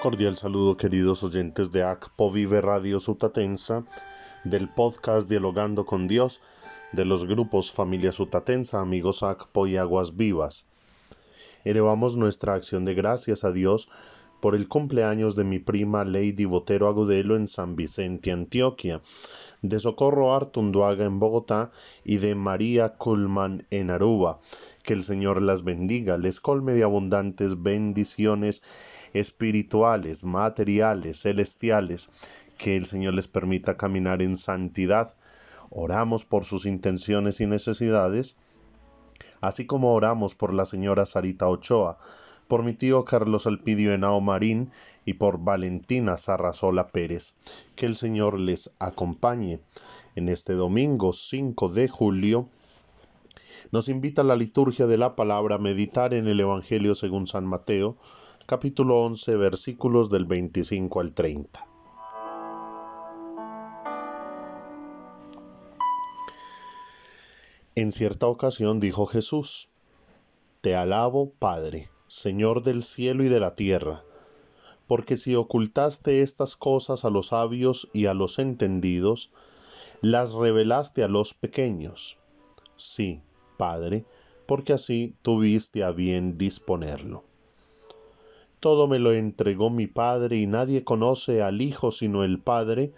Cordial saludo queridos oyentes de ACPO Vive Radio Sutatensa, del podcast Dialogando con Dios, de los grupos Familia Sutatensa, Amigos ACPO y Aguas Vivas. Elevamos nuestra acción de gracias a Dios por el cumpleaños de mi prima Lady Botero Agudelo en San Vicente, Antioquia, de Socorro Artunduaga en Bogotá y de María Culman en Aruba. Que el Señor las bendiga, les colme de abundantes bendiciones espirituales, materiales, celestiales, que el Señor les permita caminar en santidad. Oramos por sus intenciones y necesidades, así como oramos por la señora Sarita Ochoa, por mi tío Carlos Alpidio Henao Marín y por Valentina Sarrazola Pérez. Que el Señor les acompañe. En este domingo 5 de julio nos invita la liturgia de la palabra a meditar en el Evangelio según San Mateo, capítulo 11, versículos del 25 al 30. En cierta ocasión dijo Jesús, Te alabo, Padre Señor del cielo y de la tierra, porque si ocultaste estas cosas a los sabios y a los entendidos, las revelaste a los pequeños. Sí, Padre, porque así tuviste a bien disponerlo. Todo me lo entregó mi Padre y nadie conoce al Hijo sino el Padre,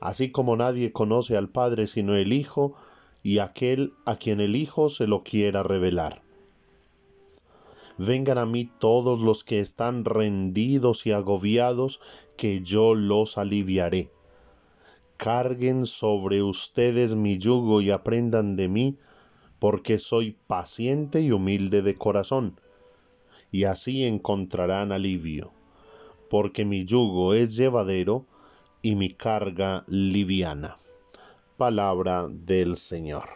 así como nadie conoce al Padre sino el Hijo y aquel a quien el Hijo se lo quiera revelar. Vengan a mí todos los que están rendidos y agobiados, que yo los aliviaré. Carguen sobre ustedes mi yugo y aprendan de mí, porque soy paciente y humilde de corazón, y así encontrarán alivio, porque mi yugo es llevadero y mi carga liviana. Palabra del Señor.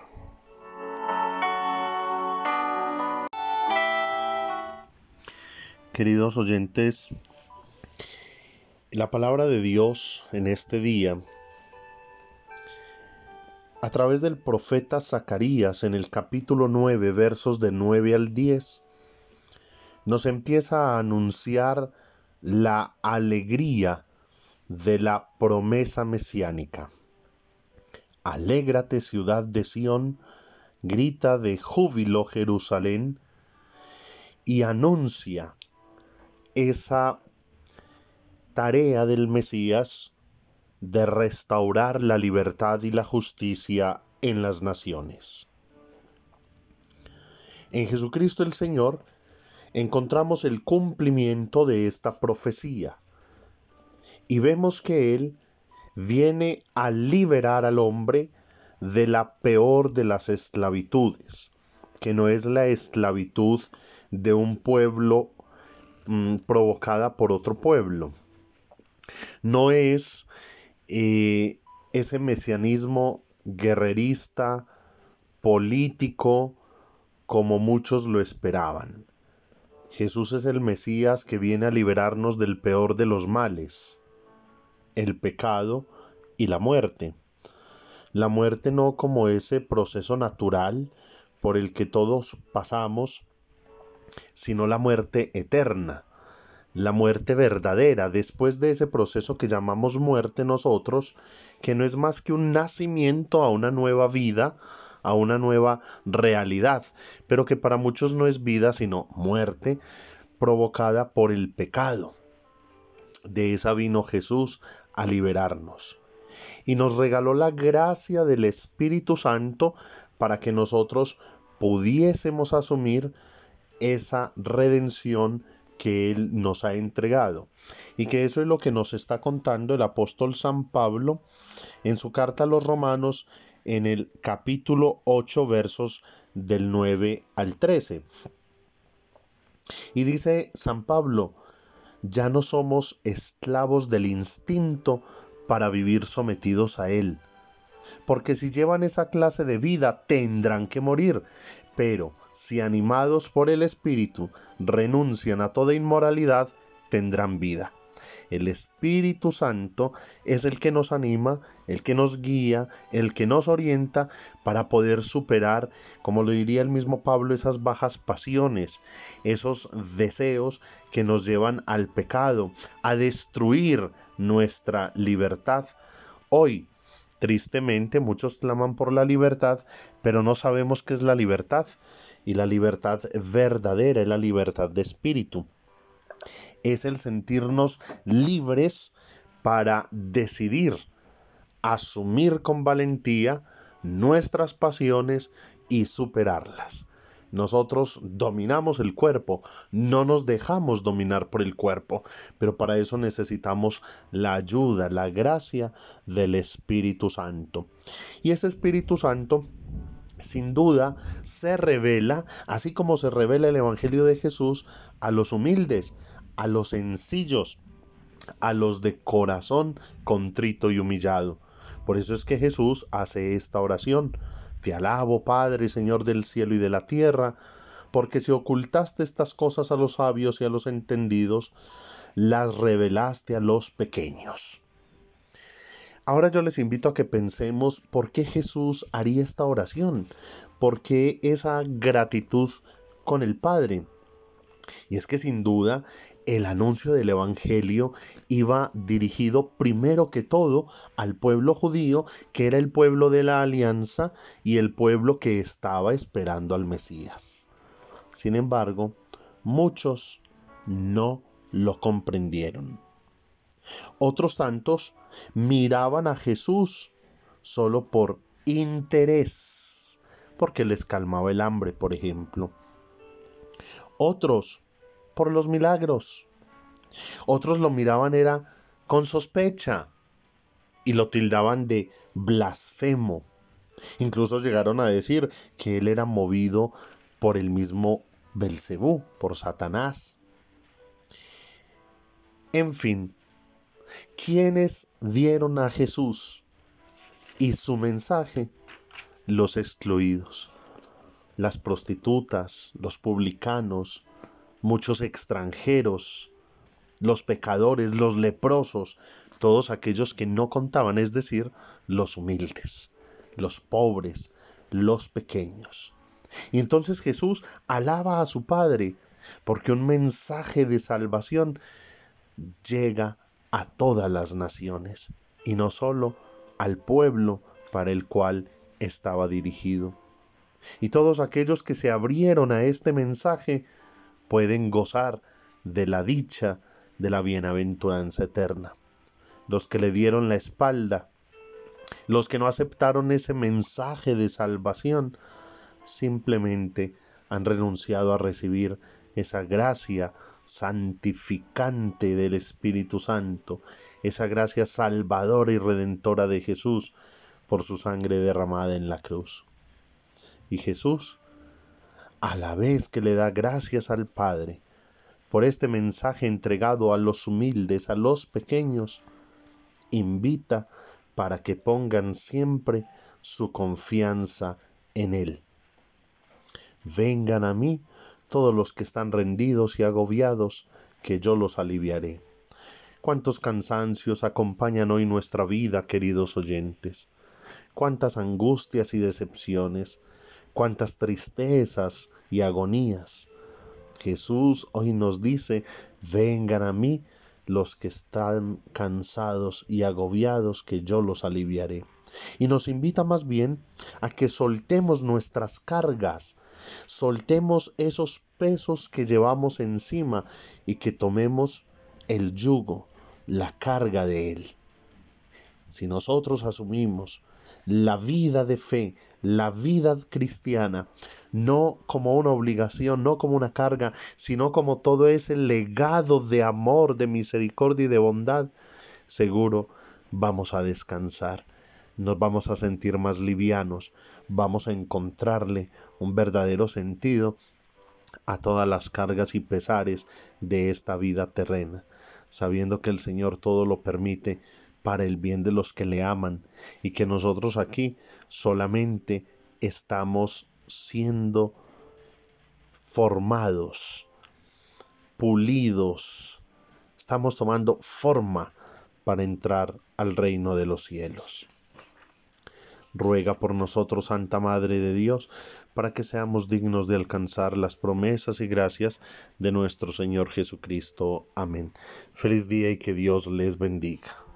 Queridos oyentes, la palabra de Dios en este día, a través del profeta Zacarías en el capítulo 9, versos de 9 al 10, nos empieza a anunciar la alegría de la promesa mesiánica. Alégrate ciudad de Sión, grita de júbilo Jerusalén, y anuncia esa tarea del Mesías de restaurar la libertad y la justicia en las naciones. En Jesucristo el Señor encontramos el cumplimiento de esta profecía y vemos que Él viene a liberar al hombre de la peor de las esclavitudes, que no es la esclavitud de un pueblo Mm, provocada por otro pueblo. No es eh, ese mesianismo guerrerista, político, como muchos lo esperaban. Jesús es el Mesías que viene a liberarnos del peor de los males, el pecado y la muerte. La muerte no como ese proceso natural por el que todos pasamos, sino la muerte eterna, la muerte verdadera, después de ese proceso que llamamos muerte nosotros, que no es más que un nacimiento a una nueva vida, a una nueva realidad, pero que para muchos no es vida, sino muerte provocada por el pecado. De esa vino Jesús a liberarnos. Y nos regaló la gracia del Espíritu Santo para que nosotros pudiésemos asumir esa redención que Él nos ha entregado. Y que eso es lo que nos está contando el apóstol San Pablo en su carta a los romanos en el capítulo 8 versos del 9 al 13. Y dice San Pablo, ya no somos esclavos del instinto para vivir sometidos a él. Porque si llevan esa clase de vida tendrán que morir. Pero si animados por el Espíritu renuncian a toda inmoralidad, tendrán vida. El Espíritu Santo es el que nos anima, el que nos guía, el que nos orienta para poder superar, como lo diría el mismo Pablo, esas bajas pasiones, esos deseos que nos llevan al pecado, a destruir nuestra libertad. Hoy, tristemente, muchos claman por la libertad, pero no sabemos qué es la libertad. Y la libertad verdadera es la libertad de espíritu es el sentirnos libres para decidir, asumir con valentía nuestras pasiones y superarlas. Nosotros dominamos el cuerpo, no nos dejamos dominar por el cuerpo, pero para eso necesitamos la ayuda, la gracia del Espíritu Santo. Y ese Espíritu Santo sin duda se revela, así como se revela el Evangelio de Jesús, a los humildes, a los sencillos, a los de corazón contrito y humillado. Por eso es que Jesús hace esta oración. Te alabo, Padre, Señor del cielo y de la tierra, porque si ocultaste estas cosas a los sabios y a los entendidos, las revelaste a los pequeños. Ahora yo les invito a que pensemos por qué Jesús haría esta oración, por qué esa gratitud con el Padre. Y es que sin duda el anuncio del Evangelio iba dirigido primero que todo al pueblo judío, que era el pueblo de la alianza y el pueblo que estaba esperando al Mesías. Sin embargo, muchos no lo comprendieron. Otros tantos miraban a Jesús solo por interés, porque les calmaba el hambre, por ejemplo. Otros por los milagros. Otros lo miraban era con sospecha y lo tildaban de blasfemo. Incluso llegaron a decir que él era movido por el mismo Belcebú, por Satanás. En fin, quienes dieron a Jesús y su mensaje? Los excluidos, las prostitutas, los publicanos, muchos extranjeros, los pecadores, los leprosos, todos aquellos que no contaban, es decir, los humildes, los pobres, los pequeños. Y entonces Jesús alaba a su Padre, porque un mensaje de salvación llega a todas las naciones, y no solo al pueblo para el cual estaba dirigido. Y todos aquellos que se abrieron a este mensaje pueden gozar de la dicha de la bienaventuranza eterna. Los que le dieron la espalda, los que no aceptaron ese mensaje de salvación, simplemente han renunciado a recibir esa gracia santificante del Espíritu Santo, esa gracia salvadora y redentora de Jesús por su sangre derramada en la cruz. Y Jesús a la vez que le da gracias al Padre por este mensaje entregado a los humildes, a los pequeños, invita para que pongan siempre su confianza en Él. Vengan a mí todos los que están rendidos y agobiados, que yo los aliviaré. Cuántos cansancios acompañan hoy nuestra vida, queridos oyentes. Cuántas angustias y decepciones, cuántas tristezas y agonías. Jesús hoy nos dice, vengan a mí los que están cansados y agobiados, que yo los aliviaré. Y nos invita más bien a que soltemos nuestras cargas, soltemos esos pesos que llevamos encima y que tomemos el yugo, la carga de Él. Si nosotros asumimos la vida de fe, la vida cristiana, no como una obligación, no como una carga, sino como todo ese legado de amor, de misericordia y de bondad, seguro vamos a descansar, nos vamos a sentir más livianos, vamos a encontrarle un verdadero sentido a todas las cargas y pesares de esta vida terrena, sabiendo que el Señor todo lo permite para el bien de los que le aman y que nosotros aquí solamente estamos siendo formados, pulidos, estamos tomando forma para entrar al reino de los cielos. Ruega por nosotros, Santa Madre de Dios, para que seamos dignos de alcanzar las promesas y gracias de nuestro Señor Jesucristo. Amén. Feliz día y que Dios les bendiga.